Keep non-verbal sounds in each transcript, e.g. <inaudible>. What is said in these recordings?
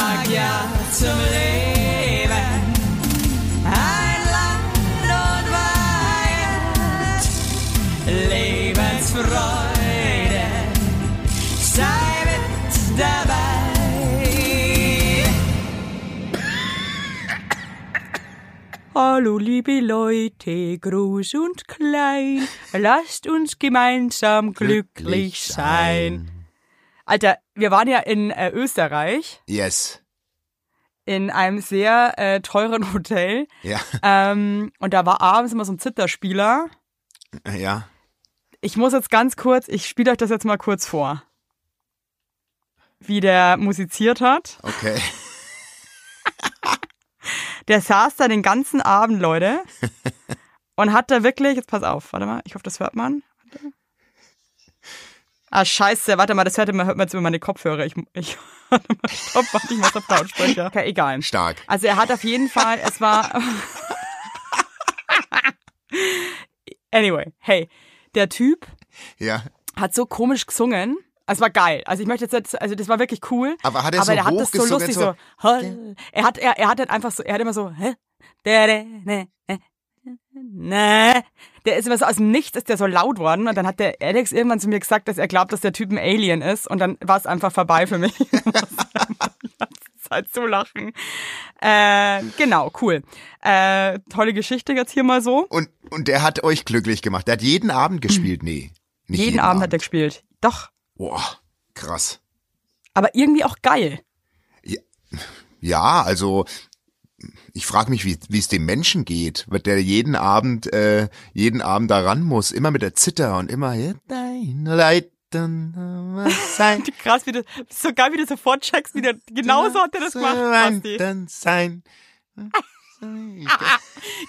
sag ja zum Leben. Ein Land und Weihend, Lebensfreude, sei mit dabei. Hallo liebe Leute, groß und klein, lasst uns gemeinsam glücklich sein. Alter, wir waren ja in äh, Österreich Yes. in einem sehr äh, teuren <laughs> Hotel Ja. ähm, und da war abends immer so ein Zitterspieler. Ja. Ich muss jetzt ganz kurz, ich spiele euch das jetzt mal kurz vor, wie der musiziert hat. Okay. <laughs> Der saß da den ganzen Abend, Leute, <laughs> und hat da wirklich, jetzt pass auf, warte mal, ich hoffe, das hört man. Warte. Ah, scheiße, warte mal, das hört man, hört man jetzt über meine Kopfhörer. Ich, ich, <laughs> warte mal, stopp, warte, ich muss auf Lautsprecher. Okay, egal. Stark. Also er hat auf jeden Fall, es war, <laughs> anyway, hey, der Typ Ja. hat so komisch gesungen. Es war geil. Also ich möchte jetzt, also das war wirklich cool. Aber hat er aber so der hat das so lustig so- Er hat, er, er hat halt einfach so, er hat immer so, hä? Ne. Der ist immer so aus dem Nichts ist der so laut worden und dann hat der Alex irgendwann zu mir gesagt, dass er glaubt, dass der Typ ein Alien ist und dann war es einfach vorbei für mich. <laughs> Zeit zu lachen. Äh, genau, cool. Äh, tolle Geschichte jetzt hier mal so. Und, und der hat euch glücklich gemacht. Der hat jeden Abend gespielt. Nee. Nicht jeden, Abend hat er gespielt. Doch. Boah, krass. Aber irgendwie auch geil. Ja, also ich frage mich, wie es dem Menschen geht, wird der jeden Abend äh, jeden Abend da ran muss, immer mit der Zither und immer ja, dein Leiden sein. <laughs> Krass, wie du, so geil, wie du sofort checkst, wie der, genau so hat er das gemacht, Basti. <laughs> Dann sein.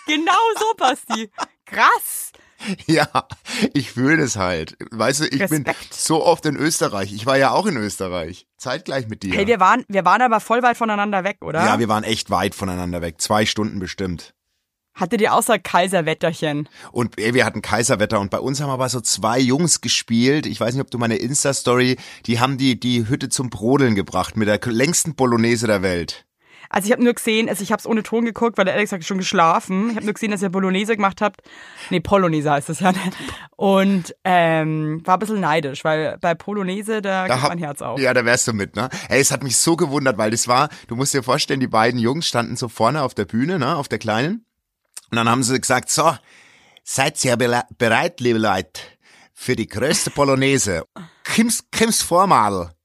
Genau so, Basti. Krass. <laughs> Ja, ich fühle das halt. Weißt du, ich bin Respekt. so oft in Österreich. Ich war ja auch in Österreich. Zeitgleich mit dir. Hey, wir waren, wir waren aber voll weit voneinander weg, oder? ja, wir waren echt weit voneinander weg. Zwei Stunden bestimmt. Hattet ihr außer Kaiserwetterchen? Und ey, wir hatten Kaiserwetter und bei uns haben aber so zwei Jungs gespielt. Ich weiß nicht, ob du meine Insta-Story, die haben die, die Hütte zum Brodeln gebracht mit der längsten Bolognese der Welt. Also ich habe nur gesehen, also ich habe es ohne Ton geguckt, weil der Alex hat schon geschlafen. Ich habe nur gesehen, dass ihr Bolognese gemacht habt. Nee, Polonaise heißt das ja. Und ähm, war ein bisschen neidisch, weil bei Polonaise, da, geht hab- mein Herz auf. Ja, da wärst du mit, ne? Ey, es hat mich so gewundert, weil das war, du musst dir vorstellen, die beiden Jungs standen so vorne auf der Bühne, ne, auf der kleinen. Und dann haben sie gesagt, so, seid ihr bereit, liebe Leute, für die größte Polonaise. Kims, Kims vor,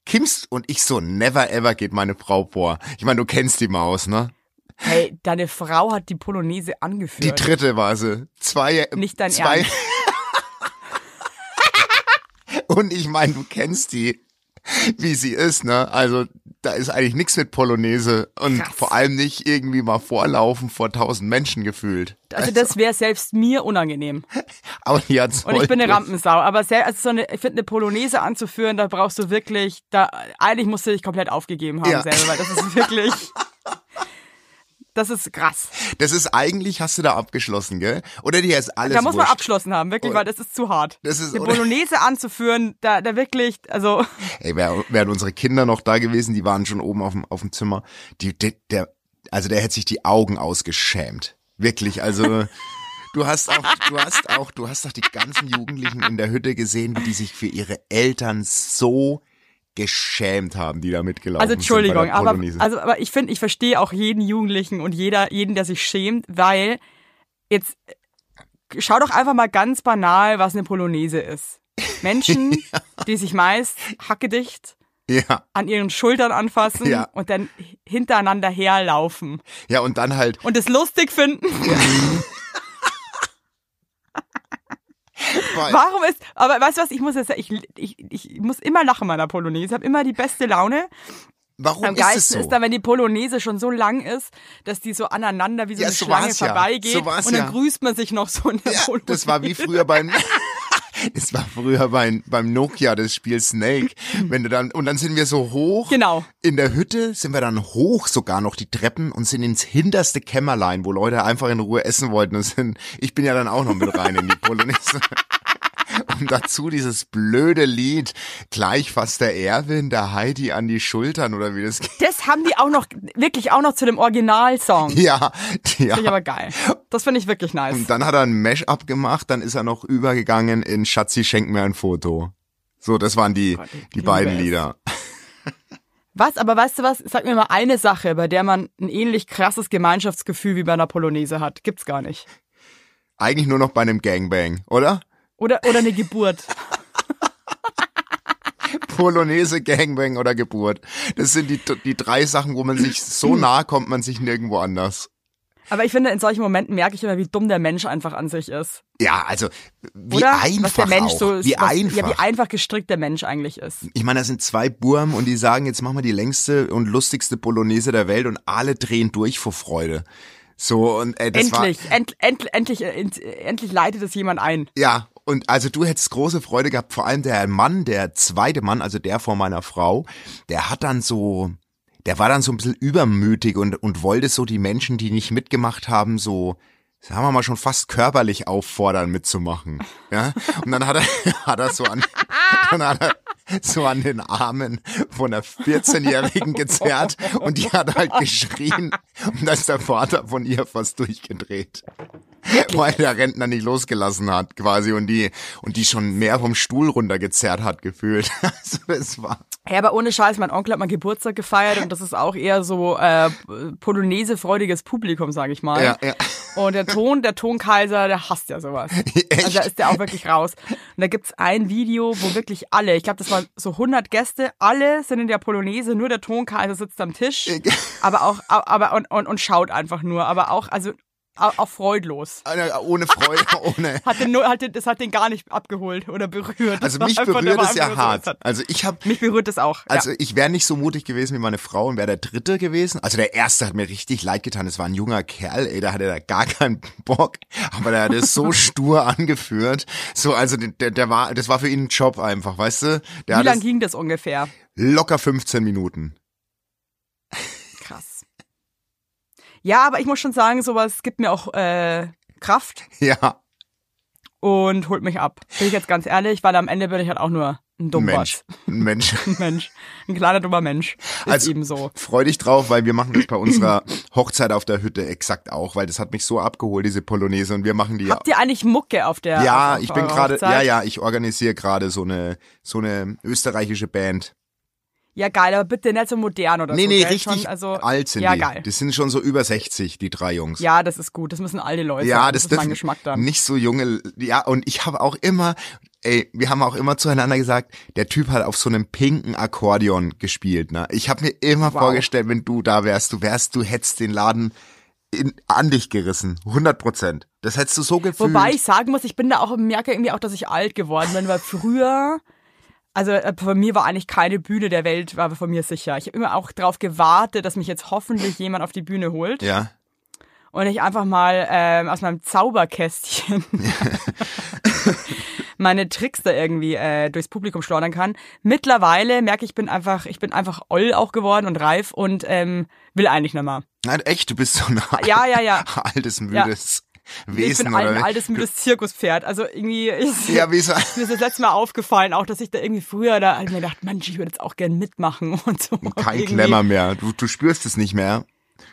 Kims und ich so, never ever geht meine Frau vor. Ich meine, du kennst die Maus, ne? Hey, deine Frau hat die Polonaise Die angeführt. dritte war sie. Zwei, Nicht dein zwei. Ernst. <laughs> Und ich meine, du kennst die, wie sie ist, ne? Also da ist eigentlich nichts mit Polonaise und Krass. vor allem nicht irgendwie mal vorlaufen vor tausend Menschen gefühlt. Also das wäre selbst mir unangenehm. <laughs> Aber die hat's Und ich bin eine Rampensau. Aber sehr, also so eine, ich finde, eine Polonaise anzuführen, da brauchst du wirklich, da, eigentlich musst du dich komplett aufgegeben haben Ja. selber, weil das ist wirklich, <laughs> das ist krass. Das ist eigentlich, hast du da abgeschlossen, gell? Oder die ist alles Da muss man wurscht. abgeschlossen haben, wirklich, Oder- weil das ist zu hart. Das ist- eine oder- Bolognese anzuführen, da, da wirklich, also, <laughs> Ey, wär, wären unsere Kinder noch da gewesen, die waren schon oben auf dem, auf dem Zimmer. Die, der, der, also der hätte sich die Augen ausgeschämt. Wirklich, also <laughs> du hast auch, du hast auch, du hast doch die ganzen Jugendlichen in der Hütte gesehen, wie die sich für ihre Eltern so geschämt haben, die da mitgelaufen also sind. bei der Entschuldigung, aber, also, aber ich finde, ich verstehe auch jeden Jugendlichen und jeder, jeden, der sich schämt, weil jetzt, äh, schau doch einfach mal ganz banal, was eine Polonaise ist. Menschen, <laughs> die sich meist hackedicht ja, an ihren Schultern anfassen Ja. und dann hintereinander herlaufen ja, und dann halt, und es lustig finden. <laughs> weil- Warum ist, aber weißt du was, ich muss jetzt, ich, ich, ich muss immer lachen in meiner Polonaise, ich habe immer die beste Laune. warum Am ist es geilsten so? ist dann, wenn die Polonaise schon so lang ist, dass die so aneinander wie so Ja, eine so Schlange war's ja. vorbeigeht So und dann ja. grüßt man sich noch so in der Ja, Polonaise. das war wie früher beim <laughs> <laughs> Das war früher beim, beim Nokia das Spiel Snake. Wenn du dann, und dann sind wir so hoch. Genau. In der Hütte sind wir dann hoch sogar noch die Treppen und sind ins hinterste Kämmerlein, wo Leute einfach in Ruhe essen wollten und sind, ich bin ja dann auch noch mit rein in die Polonaise. <laughs> <laughs> Und dazu dieses blöde Lied, gleich fasst der Erwin der Heidi an die Schultern oder wie das geht. Das haben die auch noch, wirklich auch noch zu dem Originalsong. Ja, ja. Finde ich aber geil. Das finde ich wirklich nice. Und dann hat er ein Mesh-up gemacht, dann ist er noch übergegangen in Schatzi, schenk mir ein Foto. So, das waren die, Gott, ich die beiden es. Lieder. Was, aber weißt du was? Sag mir mal eine Sache, bei der man ein ähnlich krasses Gemeinschaftsgefühl wie bei einer Polonaise hat. Gibt's gar nicht. Eigentlich nur noch bei einem Gangbang, oder? Oder, oder eine Geburt. <laughs> Polonaise, Gangbang oder Geburt. Das sind die, die drei Sachen, wo man sich so <clears throat> nah kommt, man sich nirgendwo anders. Aber ich finde, in solchen Momenten merke ich immer, wie dumm der Mensch einfach an sich ist. Ja, also wie Oder? einfach so, wie was, einfach. Ja, wie einfach gestrickt der Mensch eigentlich ist. Ich meine, da sind zwei Burm und die sagen, jetzt machen wir die längste und lustigste Polonaise der Welt und alle drehen durch vor Freude. So und äh, das endlich, end, end, endlich, äh, end, endlich leitet es jemand ein. war ja und also du hättest große Freude gehabt, vor allem der Mann, der zweite Mann, also der vor meiner Frau, der hat dann so der war dann so ein bisschen übermütig und und wollte so die Menschen, die nicht mitgemacht haben, so sagen wir mal schon fast körperlich auffordern mitzumachen, ja? Und dann hat er <laughs> hat er so an dann hat er so an den Armen von einer 14-Jährigen gezerrt und die hat halt geschrien und da ist der Vater von ihr fast durchgedreht. Weil der Rentner nicht losgelassen hat, quasi, und die, und die schon mehr vom Stuhl runtergezerrt hat, gefühlt. <laughs> Also, das war, Ja, aber ohne Scheiß, mein Onkel hat mal Geburtstag gefeiert und das ist auch eher so äh, Polonaise-freudiges Publikum, sage ich mal. ja, ja. Und der Ton, der Tonkaiser, der hasst ja sowas. <laughs> Echt? Also da ist der auch wirklich raus. Und da gibt's ein Video, wo wirklich alle, ich glaube, das waren so 100 Gäste, alle sind in der Polonaise, nur der Tonkaiser sitzt am Tisch, aber auch, aber und, und, und schaut einfach nur, aber auch, also auch, freudlos. Ohne Freude, <laughs> ohne. Hat den, nur- hat den, das hat den gar nicht abgeholt oder berührt. Also Das mich einfach- berührt es ja hart. es Also ich habe Mich berührt das auch. Also ja. ich wäre nicht so mutig gewesen wie meine Frau und wäre der Dritte gewesen. Also der Erste hat mir richtig leid getan. Es war ein junger Kerl, ey, da hatte er gar keinen Bock. Aber der hat es so <laughs> stur angeführt. So, also der, der war, das war für ihn ein Job einfach, weißt du? Der Wie lang es ging das ungefähr? locker 15 Minuten. Krass. Ja, aber ich muss schon sagen, sowas gibt mir auch äh, Kraft <laughs> Ja, und holt mich ab. Bin ich jetzt ganz ehrlich, weil am Ende bin ich halt auch nur ein dummer Mensch. Ein Mensch. <laughs> Ein Mensch. Ein kleiner dummer Mensch. Ist Also- eben so. Freu dich drauf, weil wir machen das bei unserer Hochzeit auf der Hütte exakt auch, weil das hat mich so abgeholt, diese Polonaise, und wir machen die Habt ihr eigentlich Mucke auf der Ja, auf ich bin gerade, ja, ja, ich organisiere gerade so eine, so eine österreichische Band. Ja, geil, aber bitte nicht so modern oder Nee, so. nee, gell? richtig Schon, also, alt sind ja, die. geil. Die sind schon so über 60, die drei Jungs. Ja, das ist gut. Das müssen all die Leute Ja, das, das ist mein Geschmack dann. nicht so junge, ja, und ich habe auch immer, ey, wir haben auch immer zueinander gesagt, der Typ hat auf so einem pinken Akkordeon gespielt, ne? Ich habe mir immer Wow. vorgestellt, wenn du da wärst, du wärst, du hättest den Laden in, an dich gerissen, 100 Prozent. Das hättest du so gefühlt. Wobei ich sagen muss, ich bin da auch, merke irgendwie auch, dass ich alt geworden bin, weil früher, also äh, von mir war eigentlich keine Bühne der Welt, war von mir sicher. Ich habe immer auch darauf gewartet, dass mich jetzt hoffentlich jemand auf die Bühne holt ja, und ich einfach mal ähm, aus meinem Zauberkästchen <laughs> meine Tricks da irgendwie äh, durchs Publikum schleudern kann. Mittlerweile merke ich, bin einfach, ich bin einfach oll auch geworden und reif und ähm, will eigentlich mehr. Nein, echt, du bist so ein Ja, ja, ja. <laughs> altes, müdes Ich Wesen, bin ein, altes müdes Zirkuspferd. Also irgendwie ist ja, wie so, <laughs> mir ist das letzte Mal aufgefallen, auch dass ich da irgendwie früher da ich mir gedacht, Mensch, ich würde jetzt auch gern mitmachen <laughs> und so. kein Irgendwie- Klemmer mehr. Du, du spürst es nicht mehr.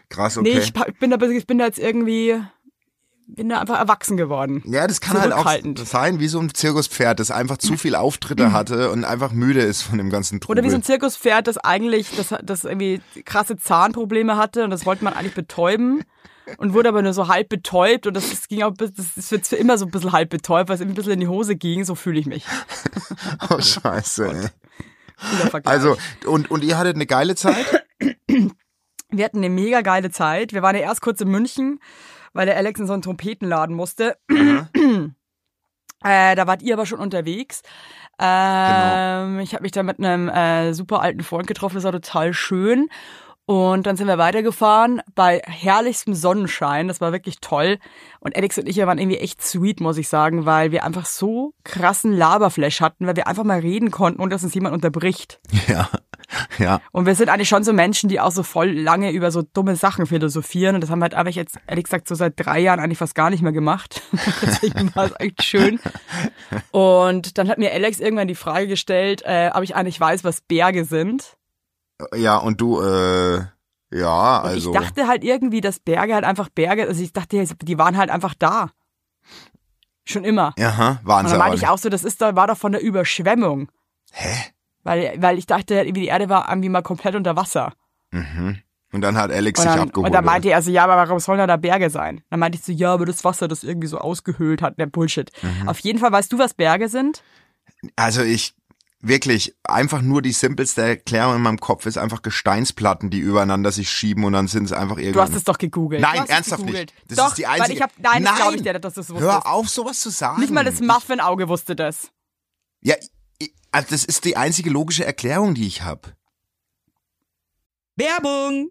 Krass, okay. Nee, ich bin da, ich bin da jetzt irgendwie, bin da einfach erwachsen geworden. Ja, das kann halt auch. Mhm. sein wie so ein Zirkuspferd, das einfach zu viel Auftritte hatte und einfach müde ist von dem ganzen Trubel. Oder wie so ein Zirkuspferd, das eigentlich, das, das irgendwie krasse Zahnprobleme hatte und das wollte man eigentlich betäuben und wurde aber nur so halb betäubt und das, das ging auch, bis- das ist jetzt für immer so ein bisschen halb betäubt, weil es ein bisschen in die Hose ging, so fühle ich mich. <laughs> oh, scheiße. ey. Also, und, und ihr hattet eine geile Zeit? Wir hatten eine mega geile Zeit. Wir waren ja erst kurz in München, weil der Alex in so einen Trompetenladen musste. <clears throat> Äh, da wart ihr aber schon unterwegs. Ähm, Ich habe mich da mit einem äh, super alten Freund getroffen, das war total schön. Und dann sind wir weitergefahren bei herrlichstem Sonnenschein. Das war wirklich toll. Und Alex und ich, wir waren irgendwie echt sweet, muss ich sagen, weil wir einfach so krassen Laberflash hatten, weil wir einfach mal reden konnten und dass uns jemand unterbricht. <laughs> Ja. Ja. Und wir sind eigentlich schon so Menschen, die auch so voll lange über so dumme Sachen philosophieren. Und das haben wir halt aber jetzt, ehrlich gesagt, so seit drei Jahren eigentlich fast gar nicht mehr gemacht. <laughs> Deswegen war es echt schön. <laughs> Und dann hat mir Alex irgendwann die Frage gestellt, äh, ob ich eigentlich weiß, was Berge sind. Ja, und du, äh, ja, Und also. ich dachte halt irgendwie, dass Berge halt einfach Berge, also ich dachte, die waren halt einfach da. Schon immer. Aha, waren Und sie dann aber meinte ich auch so, das ist da, war doch von der Überschwemmung. Hä? Weil, weil ich dachte, irgendwie die Erde war irgendwie mal komplett unter Wasser. Mhm. Und dann hat Alex Und sich dann, abgeholt. und dann meinte er so, ja, aber warum sollen da, da Berge sein? Dann meinte ich so, ja, aber das Wasser, das irgendwie so ausgehöhlt hat, der Bullshit. Mhm. Auf jeden Fall weißt du, was Berge sind? Also ich, wirklich, einfach nur die simpelste Erklärung in meinem Kopf ist einfach Gesteinsplatten, die übereinander sich schieben und dann sind es einfach Du irgendwann. hast es doch gegoogelt. Nein, du ernsthaft gegoogelt. nicht. Das doch, ist die weil einzige- ich hab, nein, das Nein! glaube ich dir, dass du es wusstest. Hör auf, sowas zu sagen. Nicht mal das Muffin-Auge wusste das. Ja, ich, also das ist die einzige logische Erklärung, die ich habe. Werbung!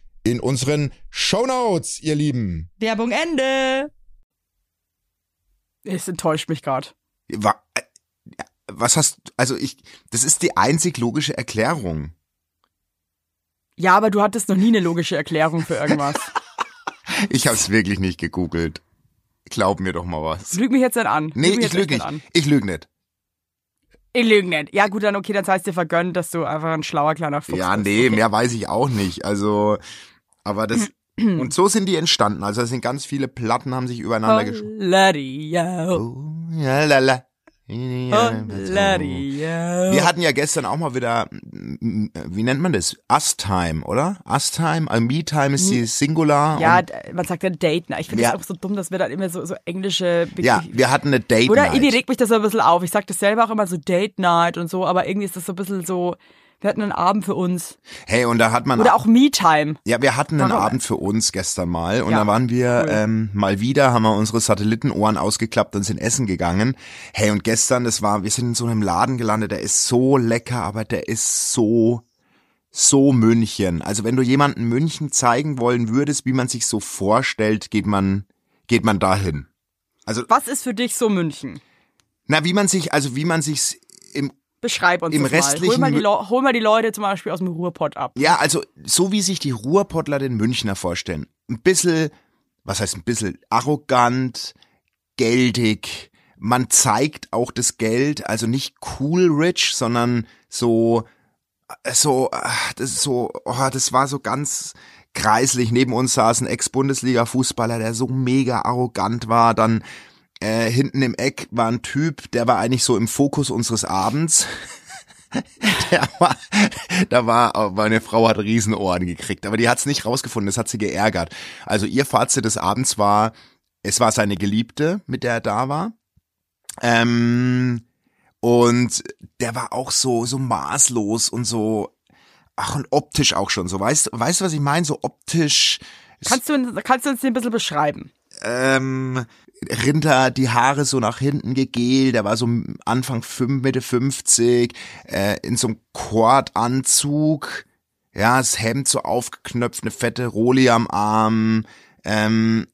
in unseren Shownotes, ihr Lieben. Werbung Ende. Es enttäuscht mich gerade. Äh, Was hast, also ich, das ist die einzig logische Erklärung. Ja, aber du hattest noch nie eine logische Erklärung für irgendwas. <laughs> Ich habe es wirklich nicht gegoogelt. Glaub mir doch mal was. Lüg mich jetzt nicht an. Nee, Lüg ich lüge nicht. An. Ich lüge nicht. Ich lüge nicht. Ja gut, dann okay, dann sei es dir vergönnt, dass du einfach ein schlauer kleiner Fuchs Ja, bist. nee, okay. mehr weiß ich auch nicht. Also, aber das, <clears throat> und so sind die entstanden. Also, es sind ganz viele Platten, haben sich übereinander geschoben. Wir hatten ja gestern auch mal wieder, wie nennt man das? Us-Time, oder? Us-Time? Also Me-Time ist die Singular. Ja, man sagt ja Date Night. Ich finde Ja. das auch so dumm, dass wir dann immer so, so englische Be- ja, wir hatten eine Date Oder Night. irgendwie regt mich das so ein bisschen auf. Ich sag das selber auch immer so Date Night und so, aber irgendwie ist das so ein bisschen so, wir hatten einen Abend für uns. Hey, und da hat man Oder auch Me-Time. Ja, wir hatten einen Warum? Abend für uns gestern mal und Ja, da waren wir cool. ähm, mal wieder, haben wir unsere Satellitenohren ausgeklappt und sind essen gegangen. Hey, und gestern, das war, wir sind in so einem Laden gelandet, der ist so lecker, aber der ist so, so München. Also wenn du jemanden München zeigen wollen würdest, wie man sich so vorstellt, geht man, geht man dahin. Was ist für dich so München? Na, wie man sich, also wie man sich's im Beschreib uns Im das mal. Hol restlichen mal, die Mü- Leu- hol mal die Leute zum Beispiel aus dem Ruhrpott ab. Ja, also so wie sich die Ruhrpottler den Münchner vorstellen. Ein bisschen, was heißt ein bisschen, arrogant, geldig. Man zeigt auch das Geld, also nicht cool rich, sondern so, äh, so, ach, das ist so, oh, das war so ganz kreislich. Neben uns saß ein Ex-Bundesliga-Fußballer, der so mega arrogant war. Dann äh, hinten im Eck war ein Typ, der war eigentlich so im Fokus unseres Abends. <laughs> Der war, da war, aber meine Frau hat Riesenohren gekriegt, aber die hat's nicht rausgefunden, das hat sie geärgert. Also ihr Fazit des Abends war, es war seine Geliebte, mit der er da war. Ähm, und der war auch so, so maßlos und so, ach und optisch auch schon so. Weißt, weißt du, was ich meine? So optisch, Kannst du, uns- kannst du uns den ein bisschen beschreiben? ähm, Rinder die Haare so nach hinten gegelt, der war so Anfang fünf, Mitte 50, äh, in so einem Kordanzug, ja, das Hemd so aufgeknöpft, eine fette Roli am Arm, ähm,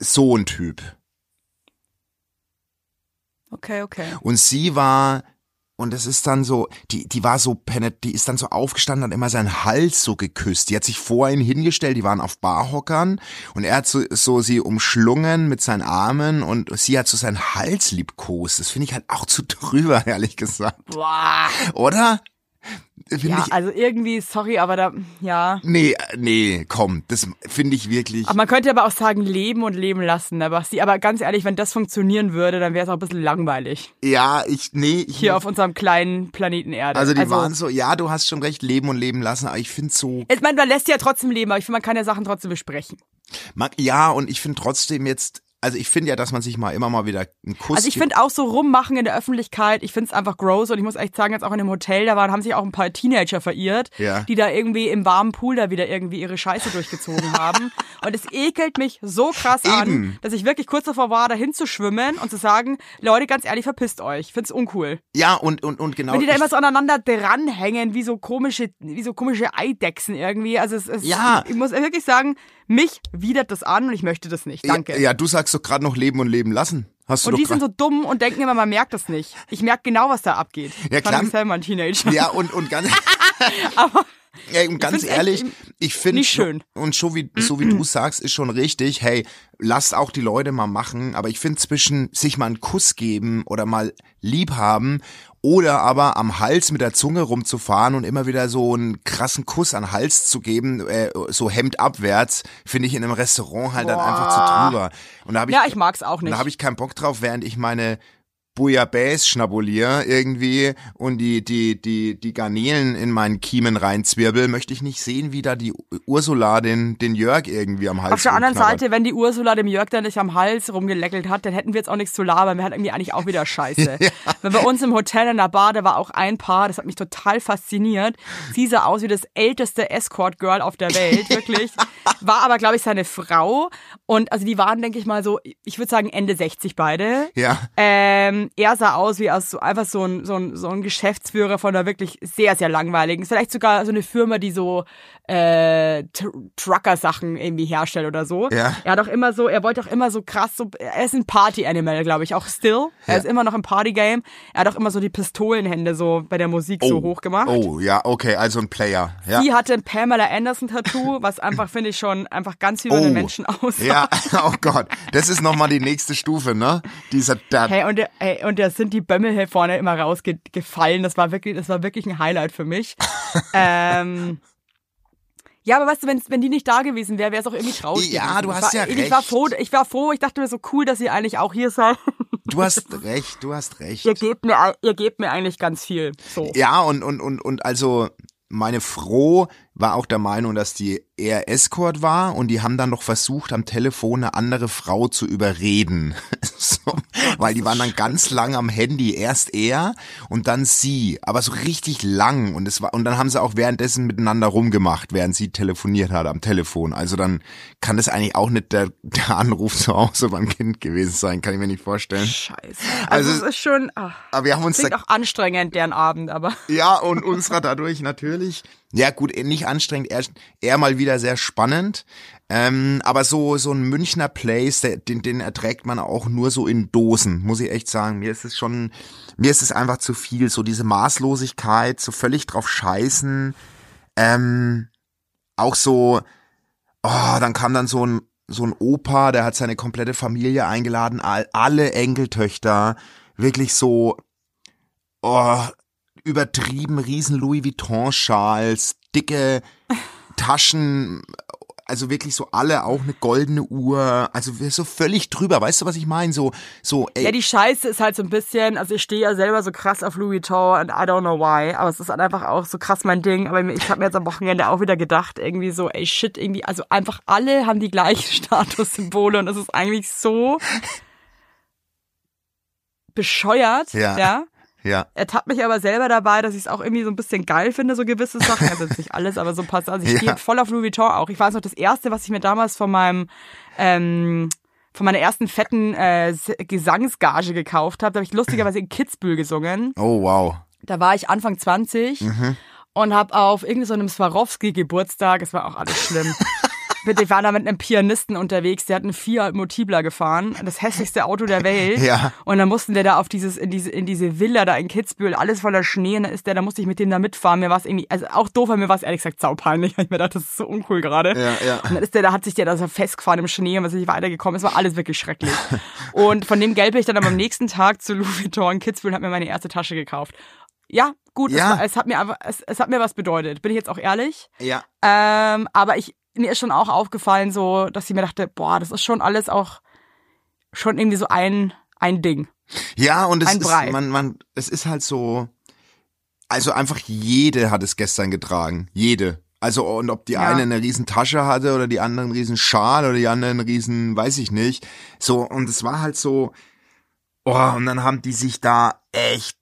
so ein Typ. Okay, okay. Und sie war, und es ist dann so, die, die war so penet, die ist dann so aufgestanden, hat immer seinen Hals so geküsst. Die hat sich vor ihn hingestellt, die waren auf Barhockern und er hat so, so sie umschlungen mit seinen Armen und sie hat so seinen Hals liebkost. Das finde ich halt auch zu drüber, <laughs> ehrlich gesagt. Boah. Oder? Finde Ja, ich. also irgendwie, sorry, aber da, ja. Nee, nee, komm, das finde ich wirklich. Aber man könnte aber auch sagen, leben und leben lassen, ne, Basti. Aber ganz ehrlich, wenn das funktionieren würde, dann wäre es auch ein bisschen langweilig. Ja, ich, nee, ich Hier auf unserem kleinen Planeten Erde. Also die waren so, ja, du hast schon recht, leben und leben lassen, aber ich finde so, Ich meine, man lässt ja trotzdem leben, aber ich finde, man kann ja Sachen trotzdem besprechen. mag, ja, und ich finde trotzdem jetzt, also ich finde ja, dass man sich mal immer mal wieder einen Kuss Also ich finde auch so rummachen in der Öffentlichkeit, ich finde es einfach gross und ich muss echt sagen, jetzt auch in dem Hotel, da waren, haben sich auch ein paar Teenager verirrt, Ja. die da irgendwie im warmen Pool da wieder irgendwie ihre Scheiße durchgezogen haben. <laughs> Und es ekelt mich so krass an, Eben. dass ich wirklich kurz davor war, dahin zu schwimmen und zu sagen, Leute, ganz ehrlich, verpisst euch. Ich find's uncool. ja, und, und, und genau. Wenn die da immer so aneinander dranhängen, wie so komische, wie so komische Eidechsen irgendwie. Also es ist, Ja. ich muss wirklich sagen, mich widert das an und ich möchte das nicht. Danke. Ja, ja, du sagst doch gerade noch leben und leben lassen. Hast du Und die sind so dumm und denken immer, man merkt das nicht. Ich merke genau, was da abgeht. Ja, Ich klar. mich selber ein Teenager. Ja, und, und ganz, <laughs> Aber ja, und ganz echt ehrlich, ich finde schön. Und so wie, so wie du <clears throat> sagst, ist schon richtig, hey, lasst auch die Leute mal machen, aber ich finde zwischen sich mal einen Kuss geben oder mal lieb haben oder aber am Hals mit der Zunge rumzufahren und immer wieder so einen krassen Kuss an den Hals zu geben, äh, so Hemd abwärts, finde ich in einem Restaurant halt dann einfach zu drüber. Und da habe ich, ja, ich mag's auch und nicht. da habe ich keinen Bock drauf, während ich meine Bouillabaisse schnabulier irgendwie und die, die, die, die Garnelen in meinen Kiemen reinzwirbel, möchte ich nicht sehen, wie da die Ursula den, den Jörg irgendwie am Hals Auf der anderen. Seite, wenn die Ursula dem Jörg dann nicht am Hals rumgeleckelt hat, dann hätten wir jetzt auch nichts zu labern. Wir hatten irgendwie eigentlich auch wieder Scheiße. <laughs> Wenn bei uns im Hotel in der Bar, da war auch ein Paar, das hat mich total fasziniert. Sie sah aus wie das älteste Escort-Girl auf der Welt, <laughs> wirklich. War aber, glaube ich, seine Frau. Und also die waren, denke ich mal, so, ich würde sagen, Ende 60 beide. Ja. Ähm, er sah aus wie aus so einfach so ein, so, ein, so ein Geschäftsführer von einer wirklich sehr, sehr langweiligen. Vielleicht sogar so eine Firma, die so äh, Tr- Trucker-Sachen irgendwie herstellt oder so. Ja. Er hat auch immer so, er wollte auch immer so krass, so, er ist ein Party-Animal, glaube ich, auch still. Er Ja. ist immer noch im Party-Game. Er hat auch immer so die Pistolenhände so bei der Musik so hoch gemacht. Oh, ja, okay, also ein Player. Ja. Sie hatte ein Pamela Anderson-Tattoo, was einfach, finde ich, schon einfach ganz bei Oh. den Menschen aussah. Ja, <laughs> oh Gott, das ist nochmal die nächste Stufe, ne? Dieser, da, Hey, und, hey, und da sind die Bömmel hier vorne immer rausgefallen. Das war wirklich, das war wirklich ein Highlight für mich. <laughs> ähm, ja, aber weißt du, wenn, wenn die nicht da gewesen wäre, wäre es auch irgendwie traurig Ja, gewesen. du Ich hast war, ja Ich war recht. froh, ich war froh, ich dachte mir so cool, dass ihr eigentlich auch hier seid. du hast recht, du hast recht. ihr gebt mir, ihr gebt mir eigentlich ganz viel. So. Ja, und, und, und, und also meine Froh war auch der Meinung, dass die eher Escort war und die haben dann noch versucht, am Telefon eine andere Frau zu überreden. <laughs> so, weil die waren dann ganz lang am Handy. Erst er und dann sie, aber so richtig lang. Und es war, und dann haben sie auch währenddessen miteinander rumgemacht, während sie telefoniert hat am Telefon. Also dann kann das eigentlich auch nicht der, der Anruf zu Hause beim Kind gewesen sein, kann ich mir nicht vorstellen. Scheiße. Also, Also- es ist schon, ach, Aber wir haben uns da klingt auch anstrengend, deren Abend, aber. ja, und unserer dadurch natürlich. Ja, gut, eh nicht anstrengend, eher, eher mal wieder sehr spannend. Ähm, aber so, so ein Münchner Place, den, den erträgt man auch nur so in Dosen, muss ich echt sagen. Mir ist es schon, mir ist es einfach zu viel. So diese Maßlosigkeit, so völlig drauf scheißen. Ähm, auch so, oh, dann kam dann so ein, so ein Opa, der hat seine komplette Familie eingeladen, all, alle Enkeltöchter, wirklich so, oh, übertrieben riesen Louis Vuitton Schals, dicke <laughs> Taschen, also wirklich so alle auch eine goldene Uhr, also so völlig drüber, weißt du, was ich meine? So so ey, Ja, die Scheiße ist halt so ein bisschen, also ich stehe ja selber so krass auf Louis Vuitton and I don't know why, aber es ist halt einfach auch so krass mein Ding. Aber ich habe mir jetzt am Wochenende auch wieder gedacht, irgendwie so, ey shit, irgendwie, also einfach alle haben die gleichen <laughs> Statussymbole und das ist eigentlich so <laughs> bescheuert, Ja. ja. Ja. Ertappt mich aber selber dabei, dass ich es auch irgendwie so ein bisschen geil finde, so gewisse Sachen. Also nicht alles, aber so ein paar Sachen. Also ich <laughs> Ja. stehe voll auf Louis Vuitton auch. Ich weiß noch, das erste, was ich mir damals von meinem, ähm, von meiner ersten fetten äh, Gesangsgage gekauft habe, da habe ich lustigerweise in Kitzbühel gesungen. Oh wow. Da war ich Anfang 20 Mhm. und habe auf irgendeinem Swarovski-Geburtstag, es war auch alles schlimm. <laughs> Wir waren da mit einem Pianisten unterwegs, der hat einen Fiat Multipla gefahren, das hässlichste Auto der Welt. Ja. Und dann mussten wir da auf dieses, in diese, in diese Villa da in Kitzbühel, alles voller Schnee, und dann ist der, da musste ich mit dem da mitfahren. Mir war es irgendwie, also auch doof, aber mir war es ehrlich gesagt saupeinlich. <laughs> Ich mir dachte, das ist so uncool gerade. Ja, ja. Und dann ist der, da hat sich der da so festgefahren im Schnee und was ist nicht weitergekommen. Es war alles wirklich schrecklich. und von dem Geld bin ich dann aber am nächsten Tag zu Louis Vuitton in Kitzbühel und habe mir meine erste Tasche gekauft. Ja, gut, Ja. Es, war, es hat mir einfach, es, es hat mir was bedeutet. Bin ich jetzt auch ehrlich? Ja. Ähm, aber ich, mir ist schon auch aufgefallen, so, dass ich mir dachte, boah, das ist schon alles auch schon irgendwie so ein, ein Ding. Ja, und es Ein Brei. ist, man, man, es ist halt so, also einfach jede hat es gestern getragen. Jede. Also, und ob die Ja. eine eine riesen Tasche hatte oder die andere einen riesen Schal oder die andere einen riesen, weiß ich nicht. So, und es war halt so, oh, und dann haben die sich da echt,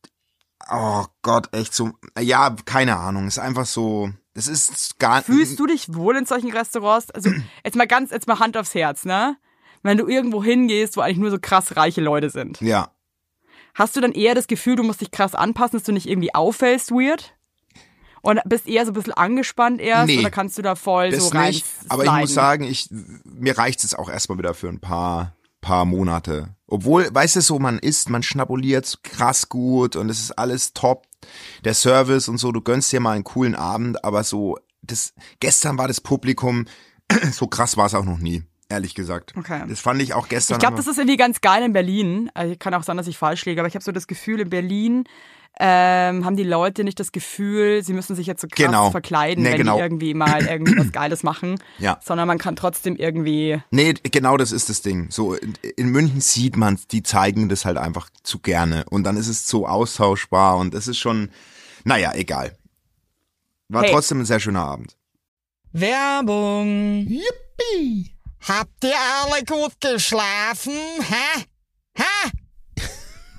oh Gott, echt so, ja, keine Ahnung, ist einfach so, das ist gar Fühlst du dich wohl in solchen Restaurants? Also, <clears throat> jetzt mal ganz, jetzt mal Hand aufs Herz, ne? Wenn du irgendwo hingehst, wo eigentlich nur so krass reiche Leute sind. Ja. Hast du dann eher das Gefühl, du musst dich krass anpassen, dass du nicht irgendwie auffällst weird? Und bist eher so ein bisschen angespannt erst? Nee, oder kannst du da voll Das so rein nicht, aber ich muss sagen, ich, mir reicht es auch erstmal wieder für ein paar, paar Monate. Obwohl, weißt du, so man isst, man schnabuliert krass gut und es ist alles top. Der Service und so, du gönnst dir mal einen coolen Abend, aber so, das, gestern war das Publikum, <clears throat> so krass war es auch noch nie, ehrlich gesagt. Okay. Das fand ich auch gestern. Ich glaube, das ist irgendwie ganz geil in Berlin. Also kann auch sein, dass ich falsch liege, aber ich habe so das Gefühl, in Berlin ähm, haben die Leute nicht das Gefühl, sie müssen sich jetzt so krass Genau. verkleiden, Nee, wenn genau. die irgendwie mal <clears throat> irgendwie was Geiles machen. Ja. Sondern man kann trotzdem irgendwie. Nee, genau das ist das Ding. So in, in München sieht man, die zeigen das halt einfach zu gerne und dann ist es so austauschbar und es ist schon, naja, egal. War Hey. trotzdem ein sehr schöner Abend. Werbung. Yippie! Habt ihr alle gut geschlafen? Hä? Hä?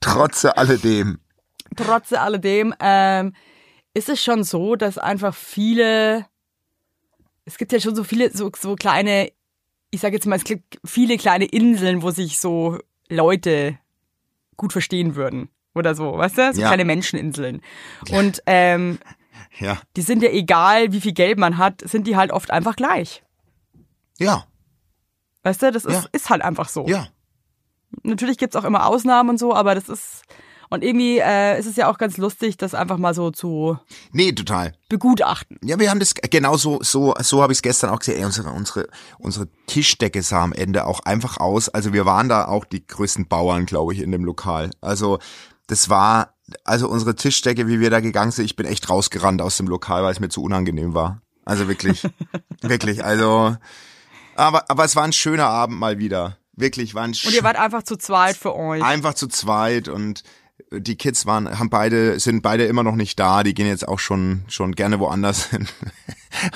trotze alledem. trotze alledem, ähm, ist es schon so, dass einfach viele, es gibt ja schon so viele, so, so kleine, ich sage jetzt mal, es gibt viele kleine Inseln, wo sich so Leute gut verstehen würden. Oder so, weißt du? So Ja. kleine Menscheninseln. Und ähm, <laughs> Ja, die sind ja egal, wie viel Geld man hat, sind die halt oft einfach gleich. ja, Weißt du, das ist, Ja. ist halt einfach so. ja. Natürlich gibt's auch immer Ausnahmen und so, aber das ist. Und irgendwie äh, ist es ja auch ganz lustig, das einfach mal so zu Nee, total. begutachten. Ja, wir haben das genau so, so, so habe ich es gestern auch gesehen. Ey, unsere, unsere, unsere Tischdecke sah am Ende auch einfach aus. Also wir waren da auch die größten Bauern, glaube ich, in dem Lokal. Also das war, also unsere Tischdecke, wie wir da gegangen sind, ich bin echt rausgerannt aus dem Lokal, weil es mir zu unangenehm war. Also wirklich, <laughs> wirklich. Also, aber, aber es war ein schöner Abend mal wieder. Wirklich, war ein Und ihr wart einfach zu zweit für euch. einfach zu zweit und Die Kids waren, haben beide, sind beide immer noch nicht da. Die gehen jetzt auch schon, schon gerne woanders hin.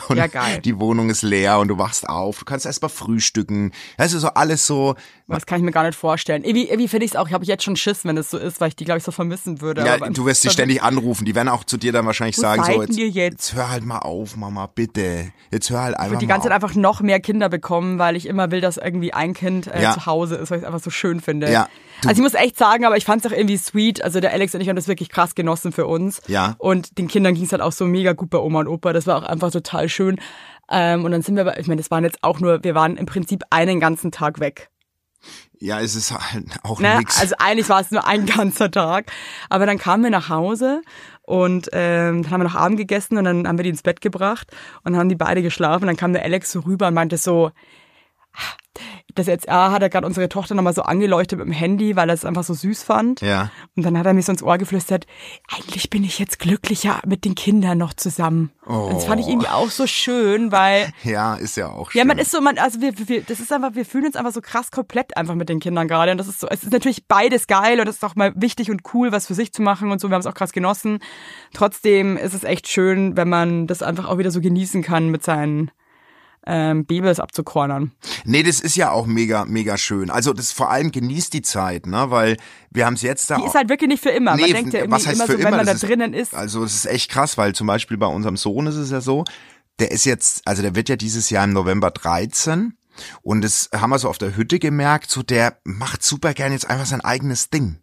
Und Ja, geil. die Wohnung ist leer und du wachst auf. Du kannst erst mal frühstücken. Das ist so alles so. Das kann ich mir gar nicht vorstellen. Irgendwie, irgendwie finde ich es auch, ich habe jetzt schon Schiss, wenn es so ist, weil ich die, glaube ich, so vermissen würde. Ja, du wirst sie ständig anrufen. Die werden auch zu dir dann wahrscheinlich Wo sagen, so, jetzt, jetzt? jetzt hör halt mal auf, Mama, bitte. Jetzt hör halt einfach Und die mal ganze auf. Zeit einfach noch mehr Kinder bekommen, weil ich immer will, dass irgendwie ein Kind äh, Ja. zu Hause ist, weil ich es einfach so schön finde. Ja. Du- Also ich muss echt sagen, aber ich fand es auch irgendwie sweet. Also der Alex und ich haben das wirklich krass genossen für uns. Ja. Und den Kindern ging es halt auch so mega gut bei Oma und Opa. Das war auch einfach total schön. Ähm, und dann sind wir, aber- ich meine, das waren jetzt auch nur, wir waren im Prinzip einen ganzen Tag weg. Ja, es ist halt auch Ne? nix. Also eigentlich war es nur ein <laughs> ganzer Tag. Aber dann kamen wir nach Hause und ähm, dann haben wir noch Abend gegessen und dann haben wir die ins Bett gebracht und haben die beide geschlafen. Und dann kam der Alex so rüber und meinte so, das jetzt, ah, hat er gerade unsere Tochter nochmal so angeleuchtet mit dem Handy, weil er es einfach so süß fand. ja. Und dann hat er mir so ins Ohr geflüstert, eigentlich bin ich jetzt glücklicher mit den Kindern noch zusammen. Und das fand ich irgendwie auch so schön, weil <laughs> Ja, ist ja auch schön. ja, man ist so, man, also wir, wir, das ist einfach, wir fühlen uns einfach so krass komplett einfach mit den Kindern gerade. Und das ist so, es ist natürlich beides geil und es ist auch mal wichtig und cool, was für sich zu machen und so. Wir haben es auch krass genossen. Trotzdem ist es echt schön, wenn man das einfach auch wieder so genießen kann, mit seinen ähm, Babys abzukornern. Nee, das ist ja auch mega, mega schön. Also das vor allem genießt die Zeit, ne? Weil wir haben es jetzt da. Die ist halt wirklich nicht für immer. Man Nee, denkt ja was irgendwie heißt immer für so, wenn immer? man da Das ist- drinnen ist. Also das ist echt krass, weil zum Beispiel bei unserem Sohn ist es ja so, der ist jetzt, also der wird ja dieses Jahr im November 13 und das haben wir so auf der Hütte gemerkt, so der macht super gern jetzt einfach sein eigenes Ding.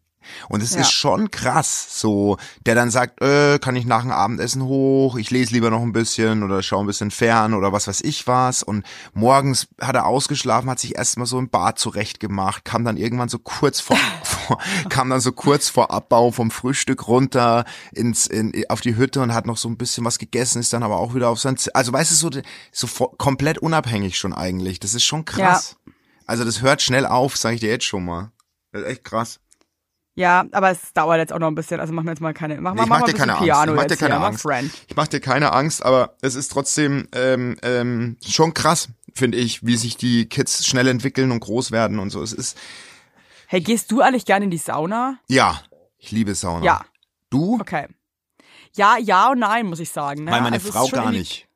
Und es Ja. ist schon krass, so, der dann sagt, äh, kann ich nach dem Abendessen hoch, ich lese lieber noch ein bisschen oder schaue ein bisschen fern oder was weiß ich was. Und morgens hat er ausgeschlafen, hat sich erstmal so im Bad zurechtgemacht, kam dann irgendwann so kurz vor, <laughs> vor kam dann so kurz vor Abbau vom Frühstück runter ins, in, auf die Hütte und hat noch so ein bisschen was gegessen, ist dann aber auch wieder auf sein, Z also weißt du, so, so komplett unabhängig schon eigentlich. Das ist schon krass. Also das hört schnell auf, sage ich dir jetzt schon mal. Das ist echt krass. Ja, aber es dauert jetzt auch noch ein bisschen. Also machen wir jetzt mal keine, mach, Nee, mach, mal dir keine Angst. Piano Ich mach dir keine hier, Angst. Ich mach dir keine Angst, aber es ist trotzdem ähm, ähm, schon krass, finde ich, wie sich die Kids schnell entwickeln und groß werden und so. Es ist, Hey, gehst du eigentlich gerne in die Sauna? ja, ich liebe Sauna. Ja. Du? Okay. Ja, ja und nein, muss ich sagen. Ne? Weil meine Also Frau gar nicht.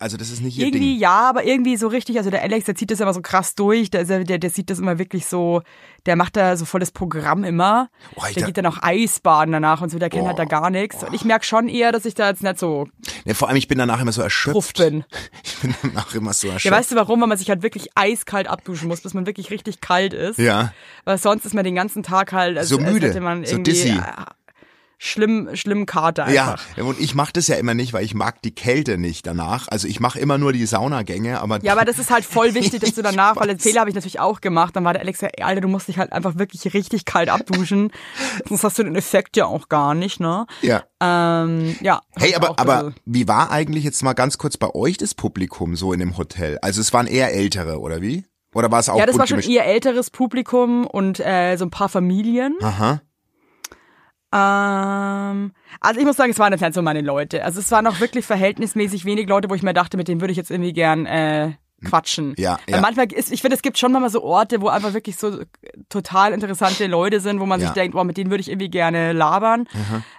Also das ist nicht ihr Irgendwie Ding. ja, aber irgendwie so richtig, also der Alex, der zieht das immer so krass durch, der, ja- der, der sieht das immer wirklich so, der macht da so volles Programm immer. Oh, der da- geht dann auch Eisbaden danach und so, der kennt halt da gar nichts. Und ich merke schon eher, dass ich da jetzt nicht so Nee, vor allem, ich bin danach immer so erschöpft. bin. <laughs> Ich bin danach immer so erschöpft. Ja, weißt du warum? Weil man sich halt wirklich eiskalt abduschen muss, bis man wirklich richtig kalt ist. Ja. Weil sonst ist man den ganzen Tag halt, als, So müde, man so dizzy. äh, schlimm, schlimm Kater Ja, einfach. und ich mache das ja immer nicht, weil ich mag die Kälte nicht danach. Also ich mache immer nur die Saunagänge, aber Ja, aber das ist halt voll wichtig, dass du <laughs> danach, weil den. Fehler habe ich natürlich auch gemacht. Dann war der Alex ja, ey, Alter, du musst dich halt einfach wirklich richtig kalt abduschen. <laughs> Sonst hast du den Effekt ja auch gar nicht, ne? ja. Ähm, ja. Hey, aber, aber wie war eigentlich jetzt mal ganz kurz bei euch das Publikum so in dem Hotel? Also es waren eher Ältere, oder wie? Oder war es auch Ja, das war schon gemischt? eher älteres Publikum und äh, so ein paar Familien. Aha. Ähm, also ich muss sagen, es waren jetzt nicht so meine Leute. Also es waren auch wirklich verhältnismäßig wenig Leute, wo ich mir dachte, mit denen würde ich jetzt irgendwie gern äh, quatschen. Ja, Weil ja. manchmal ist, ich finde, es gibt schon mal so Orte, wo einfach wirklich so total interessante Leute sind, wo man Ja. sich denkt, boah, mit denen würde ich irgendwie gerne labern.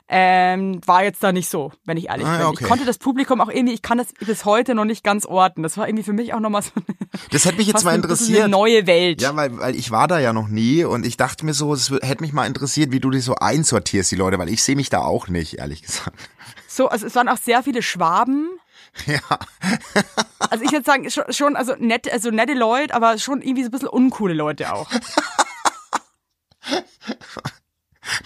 Ähm, war jetzt da nicht so, wenn ich ehrlich Ah, bin. okay. Ich konnte das Publikum auch irgendwie, ich kann das bis heute noch nicht ganz orten. Das war irgendwie für mich auch nochmal so eine, Das hätte mich jetzt mal interessiert. eine neue Welt. Ja, weil, weil ich war da ja noch nie und ich dachte mir so, es hätte mich mal interessiert, wie du die so einsortierst, die Leute, weil ich sehe mich da auch nicht, ehrlich gesagt. So, also es waren auch sehr viele Schwaben. <laughs> Ja. Also ich würde sagen, schon, schon also nette, also nette Leute, aber schon irgendwie so ein bisschen uncoole Leute auch. <laughs>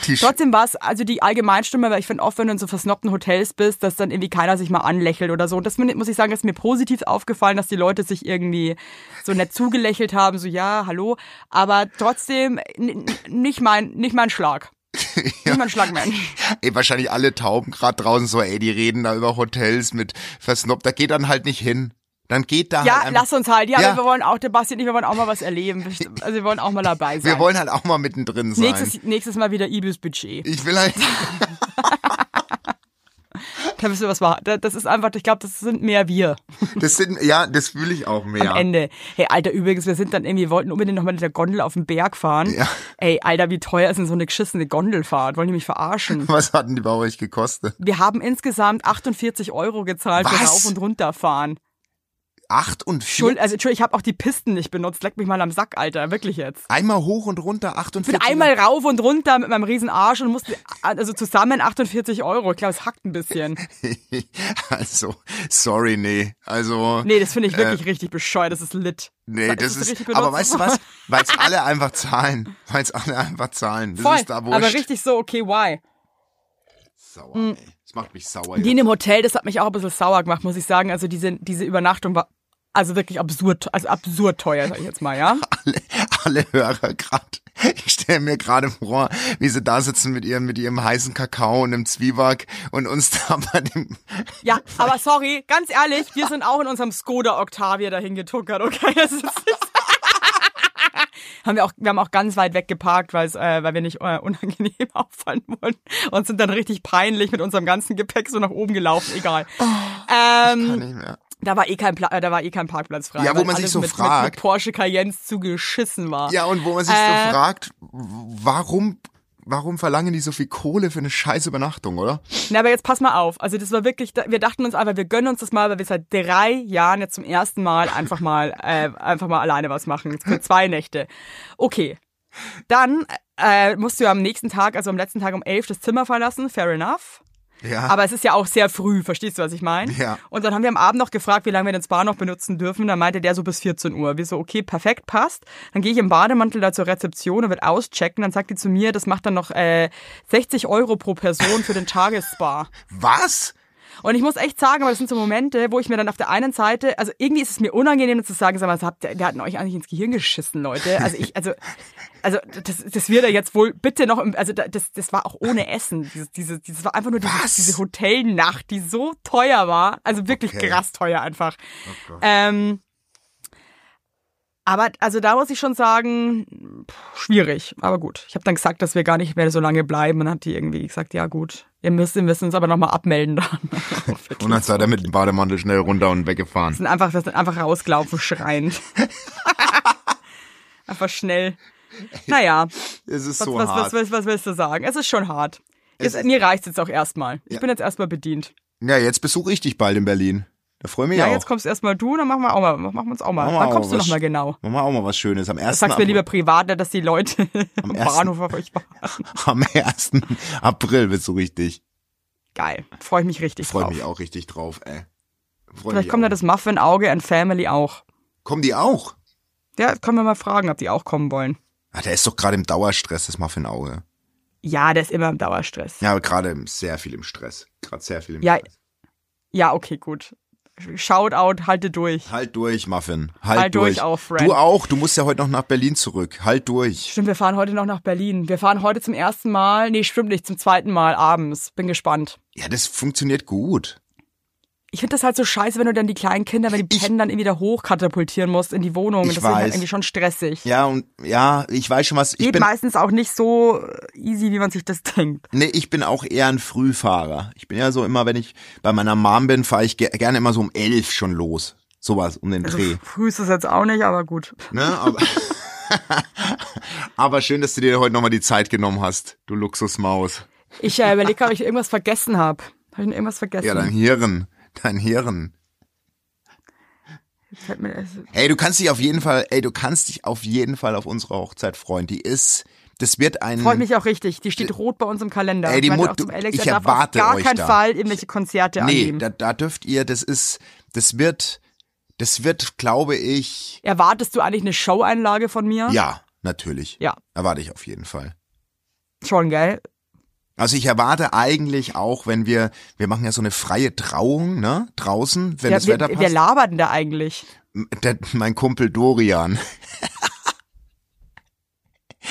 Die Trotzdem war es, also die Allgemeinstimme, weil ich finde oft, wenn du in so versnobten Hotels bist, dass dann irgendwie keiner sich mal anlächelt oder so. Und das muss ich sagen, ist mir positiv aufgefallen, dass die Leute sich irgendwie so nett zugelächelt haben, so ja, hallo. Aber trotzdem nicht mein, nicht mein Schlag. <laughs> Nicht mein Schlagmensch. <laughs> ey, wahrscheinlich alle Tauben gerade draußen so, ey, die reden da über Hotels mit versnobbt, da geht dann halt nicht hin. Dann geht da Ja, halt lass uns halt. Ja, Ja. aber wir wollen auch, der Basti und ich, wir wollen auch mal was erleben. Also wir wollen auch mal dabei sein. wir wollen halt auch mal mittendrin sein. nächstes, nächstes Mal wieder Ibis Budget. Ich will halt. <laughs> Da wissen wir, was war. Da- Das ist einfach, ich glaube, das sind mehr wir Das sind, ja, das fühle ich auch mehr. am Ende. Hey, Alter, übrigens, wir sind dann irgendwie, wollten unbedingt nochmal mit der Gondel auf den Berg fahren. Ja. Ey, Alter, wie teuer ist denn so eine geschissene Gondelfahrt? Wollen die mich verarschen? <laughs> Was hatten die bei euch gekostet? Wir haben insgesamt 48 Euro gezahlt für Was? Rauf- und Runterfahren. Acht und Schuld, vier? also Entschuldigung, ich habe auch die Pisten nicht benutzt. Leck mich mal am Sack, Alter, wirklich jetzt. Einmal hoch und runter, 48. Ich bin einmal rauf und runter mit meinem riesen Arsch und musste, also zusammen 48 Euro. Ich glaube, es hackt ein bisschen. <laughs> Also, sorry, nee. Also, Nee, das finde ich wirklich richtig bescheuert. Das ist lit. nee, das es ist, aber weißt du was? <laughs> Weil es alle einfach zahlen. Weil es alle einfach zahlen. Das Voll, ist da wurscht. aber richtig so, okay, why? Sauer, ey. Das macht mich sauer. Die in dem Hotel, das hat mich auch ein bisschen sauer gemacht, muss ich sagen. Also diese, diese Übernachtung war also wirklich absurd, also absurd teuer, sag ich jetzt mal, ja. <laughs> alle, alle Hörer gerade. Ich stelle mir gerade vor, wie sie da sitzen mit ihrem, mit ihrem heißen Kakao und einem Zwieback und uns <laughs> da bei dem, Ja, aber sorry, ganz ehrlich, wir sind auch in unserem Skoda Octavia dahin getuckert, okay? Das ist <laughs> haben wir auch, wir haben auch ganz weit weg geparkt, weil äh, weil wir nicht äh, unangenehm auffallen wollten und sind dann richtig peinlich mit unserem ganzen Gepäck so nach oben gelaufen, egal. ähm, nicht mehr. Da war eh kein Pla äh, da war eh kein Parkplatz frei. Ja, wo man sich so mit, fragt- mit, mit Porsche Cayennes zugeschissen war. Ja, und wo man sich Äh. so fragt, warum, warum verlangen die so viel Kohle für eine scheiß Übernachtung, oder? Na, aber jetzt pass mal auf. Also das war wirklich, wir dachten uns einfach, wir gönnen uns das mal, weil wir seit drei Jahren jetzt zum ersten Mal einfach mal, äh, einfach mal alleine was machen. Für zwei Nächte. Okay. Dann äh, musst du ja am nächsten Tag, also am letzten Tag um elf das Zimmer verlassen. Fair enough. Ja. Aber es ist ja auch sehr früh, verstehst du, was ich meine? Ja. Und dann haben wir am Abend noch gefragt, wie lange wir den Spa noch benutzen dürfen. Dann meinte der so bis 14 Uhr. Wir so, okay, perfekt, passt. Dann gehe ich im Bademantel da zur Rezeption und wird auschecken. Dann sagt die zu mir, das macht dann noch äh, 60 Euro pro Person für den Tagesspa. Was? Und ich muss echt sagen, aber das sind so Momente, wo ich mir dann auf der einen Seite, also irgendwie ist es mir unangenehm zu sagen, sag mal, habt der hat euch eigentlich ins Gehirn geschissen, Leute. Also ich, also, also das, das wird ja jetzt wohl bitte noch, im- also da- das, das war auch ohne Essen. Dieses, diese, dieses war einfach nur diese, diese Hotelnacht, die so teuer war, also wirklich Okay. krass teuer einfach. ähm, aber also da muss ich schon sagen, schwierig. Aber gut. Ich habe dann gesagt, dass wir gar nicht mehr so lange bleiben. Und dann hat die irgendwie gesagt, ja gut, ihr müsst, wir müssen uns aber nochmal abmelden dann. <laughs> Und dann seid ihr mit dem Bademantel schnell runter und weggefahren. sind einfach, wir sind einfach rausgelaufen, schreiend. <laughs> einfach schnell. Naja, Es ist was, so was, hart. was, was, was willst du sagen? Es ist schon hart. Jetzt, ist- mir reicht's jetzt auch erstmal. Ich Ja. bin jetzt erstmal bedient. Ja, jetzt besuche ich dich bald in Berlin. Da freue ich mich Ja, auch. jetzt kommst erstmal du, dann machen wir auch mal, machen wir uns auch mal. Machen Wann auch kommst du nochmal genau? Machen wir auch mal was Schönes. Am 1. Sag's mir April- lieber privat, nicht, dass die Leute am, <laughs> ersten- Bahnhof auf euch warten. <laughs> Am 1. April besuche ich dich. Geil. Freue ich mich richtig Freue drauf. mich auch richtig drauf, ey. Freu Vielleicht kommt auch. ja das Muffin-Auge and Family auch. Kommen die auch? Ja, können wir mal fragen, ob die auch kommen wollen. Ah, der ist doch gerade im Dauerstress, das Muffin-Auge. Ja, der ist immer im Dauerstress. Ja, aber gerade sehr viel im Stress. Gerade sehr viel im Ja, Stress. Ja, okay, gut. Shout out, halte durch. Halt durch, Muffin. Halt, Halt durch auch, Friend. Du auch. Du musst ja heute noch nach Berlin zurück. Halt durch. Stimmt, wir fahren heute noch nach Berlin. Wir fahren heute zum ersten Mal, nee, stimmt nicht, zum zweiten Mal abends. Bin gespannt. Ja, das funktioniert gut. Ich finde das halt so scheiße, wenn du dann die kleinen Kinder, wenn die Ich- pennen, dann irgendwie wieder hochkatapultieren musst in die Wohnung. Ich das ist halt weiß. irgendwie schon stressig. Ja, und ja, ich weiß schon was. Ich Geht bin, meistens auch nicht so easy, wie man sich das denkt. nee, ich bin auch eher ein Frühfahrer. Ich bin ja so immer, wenn ich bei meiner Mom bin, fahre ich ge gerne immer so um elf schon los. Sowas, um den Also Dreh. früh ist es jetzt auch nicht, aber gut. Ne? Aber, <laughs> aber schön, dass du dir heute nochmal die Zeit genommen hast, du Luxusmaus. Ich äh, überlege, ob ich irgendwas vergessen habe. Habe ich noch irgendwas vergessen? Ja, dein Hirn. Dein Hirn. Ey, du kannst dich auf jeden Fall, ey, du kannst dich auf jeden Fall auf unsere Hochzeit freuen. Die ist, das wird ein. freut mich auch richtig. Die steht rot bei uns im Kalender. Ey, die Ich meinte Mut- zum Alex, ich er darf erwarte auf gar keinen da. Fall irgendwelche Konzerte nee, annehmen. da, da dürft ihr, das ist, das wird, das wird, glaube ich, Erwartest du eigentlich eine Show-Einlage von mir? ja, natürlich. Ja. Erwarte ich auf jeden Fall. Schon, gell? Also ich erwarte eigentlich auch, wenn wir, wir machen ja so eine freie Trauung, ne, draußen, wenn Ja, das wir, Wetter passt. labert denn da eigentlich? Der, mein Kumpel Dorian. <laughs>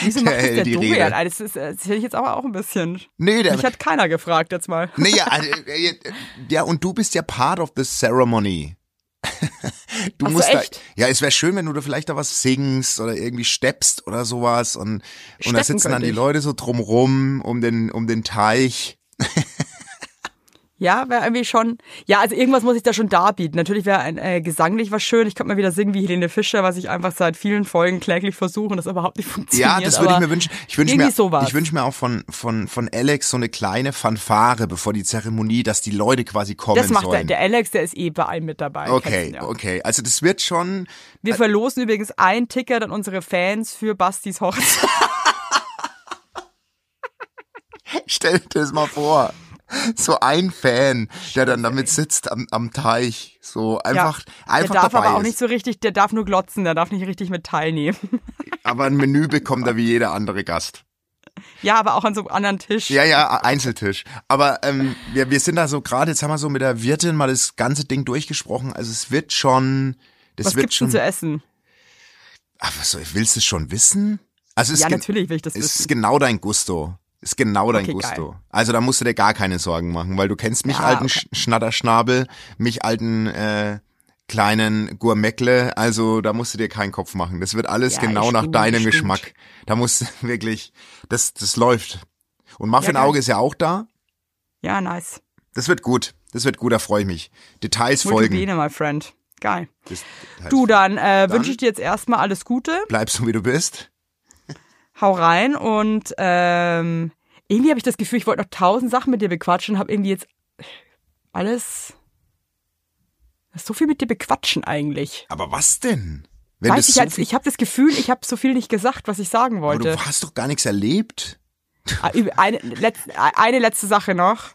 Wieso macht das hält der die Dorian? Rede. Das, ist, das hätte ich jetzt aber auch ein bisschen. Nee, der, Mich hat keiner gefragt jetzt mal. Nee, ja, also, äh, ja, und du bist ja part of the ceremony. Du Ach so, musst echt? da, ja, es wäre schön, wenn du da vielleicht da was singst oder irgendwie steppst oder sowas und, und da Steppen sitzen dann die ich. Leute so drumrum um den, um den Teich. Ja, wäre irgendwie schon. Ja, also irgendwas muss ich da schon darbieten. Natürlich wäre ein äh, gesanglich was schön. Ich könnte mal wieder singen wie Helene Fischer, was ich einfach seit vielen Folgen kläglich versuche und das überhaupt nicht <laughs> funktioniert. Ja, das würde ich mir wünschen. Ich wünsche mir, sowas. ich wünsche mir auch von, von, von Alex so eine kleine Fanfare bevor die Zeremonie, dass die Leute quasi kommen Das macht der, sollen. der Alex, der ist eh bei allem mit dabei. okay, ja. okay. Also das wird schon, Wir verlosen übrigens ein Ticket an unsere Fans für Bastis Hochzeit. <laughs> stell dir das mal vor. <laughs> So ein Fan, der dann damit sitzt am, am Teich. So einfach, einfach der darf dabei aber auch ist. nicht so richtig, der darf nur glotzen, der darf nicht richtig mit teilnehmen. <laughs> Aber ein Menü bekommt er wie jeder andere Gast. Ja, aber auch an so einem anderen Tisch. Ja, ja, Einzeltisch. Aber ähm, wir, wir sind da so gerade, jetzt haben wir so mit der Wirtin mal das ganze Ding durchgesprochen. Also es wird schon, das Was wird gibt's schon. denn zu essen? Ach, was willst du es schon wissen? Also es Ja, natürlich will ich das es ist wissen. genau dein Gusto. Ist genau dein Okay, Gusto. geil. Also da musst du dir gar keine Sorgen machen, weil du kennst mich Ja, alten okay. Sch Schnatterschnabel, mich alten äh, kleinen Gourmetle, also da musst du dir keinen Kopf machen. Das wird alles Ja, genau nach stimmt, deinem stimmt. Geschmack. Da musst du <laughs> wirklich, das, das läuft. Und Muffin geil. Auge ist ja auch da. Ja, nice. Das wird gut. Das wird gut, da freue ich mich. Details folgen. Multipline, my friend. Geil. Das, Details Du, dann, äh, wünsche ich dir jetzt erstmal alles Gute. Bleibst du, wie du bist. Hau rein und ähm, irgendwie habe ich das Gefühl, ich wollte noch tausend Sachen mit dir bequatschen, habe irgendwie jetzt alles so viel mit dir bequatschen eigentlich. Aber was denn? Wenn Weiß ich, so halt, ich habe das Gefühl, ich habe so viel nicht gesagt, was ich sagen aber wollte. du hast doch gar nichts erlebt. Ah, Eine, letzte, eine letzte Sache noch.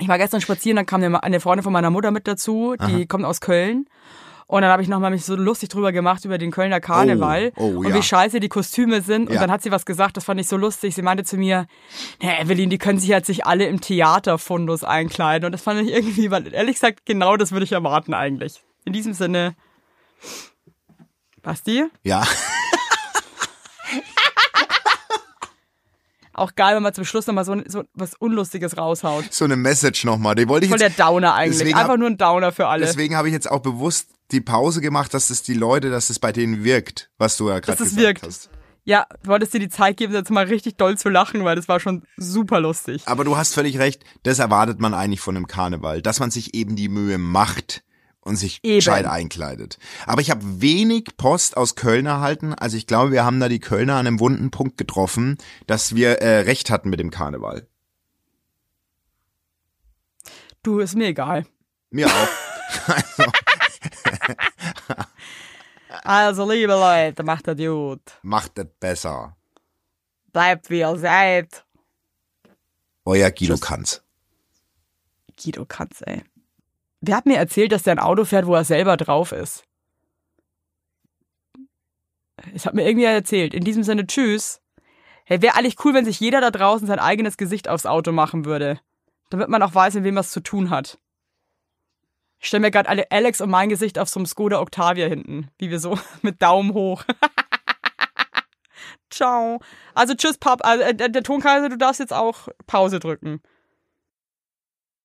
Ich war gestern spazieren, dann kam eine eine Freundin von meiner Mutter mit dazu, die kommt aus Köln. Und dann habe ich nochmal mich so lustig drüber gemacht über den Kölner Karneval Oh, oh, und ja. wie scheiße die Kostüme sind. Und Ja. dann hat sie was gesagt, das fand ich so lustig. Sie meinte zu mir, na Evelyn, die können sich jetzt nicht alle im Theaterfundus einkleiden. Und das fand ich irgendwie, weil ehrlich gesagt, genau das würde ich erwarten eigentlich. In diesem Sinne, Basti, Ja. Auch geil, wenn man zum Schluss nochmal so, so was Unlustiges raushaut. So eine Message nochmal. Die wollte ich Voll der jetzt. Downer eigentlich. Einfach hab- nur ein Downer für alle. Deswegen habe ich jetzt auch bewusst die Pause gemacht, dass das die Leute, dass das bei denen wirkt, was du ja gerade Dass es gesagt wirkt. hast. Ja, du wolltest dir die Zeit geben, jetzt mal richtig doll zu lachen, weil das war schon super lustig. Aber du hast völlig recht, das erwartet man eigentlich von einem Karneval, dass man sich eben die Mühe macht und sich Eben. gescheit einkleidet. Aber ich habe wenig Post aus Köln erhalten, also ich glaube, wir haben da die Kölner an einem wunden Punkt getroffen, dass wir äh, recht hatten mit dem Karneval. Du, ist mir egal. Mir auch. <laughs> also, Also, liebe Leute, macht das gut. macht das besser. Bleibt wie ihr seid. Euer Guido Kanz. Guido Katz, ey. Wer hat mir erzählt, dass der ein Auto fährt, wo er selber drauf ist? Es hat mir irgendwie erzählt. In diesem Sinne, tschüss. Hey, wäre eigentlich cool, wenn sich jeder da draußen sein eigenes Gesicht aufs Auto machen würde. Damit man auch weiß, mit wem man es zu tun hat. Ich stelle mir gerade alle Alex und mein Gesicht auf so einem Skoda Octavia hinten. Wie wir so <laughs> mit Daumen hoch. <laughs> Ciao. Also tschüss, Pap. Also, der Tonkaiser, du darfst jetzt auch Pause drücken.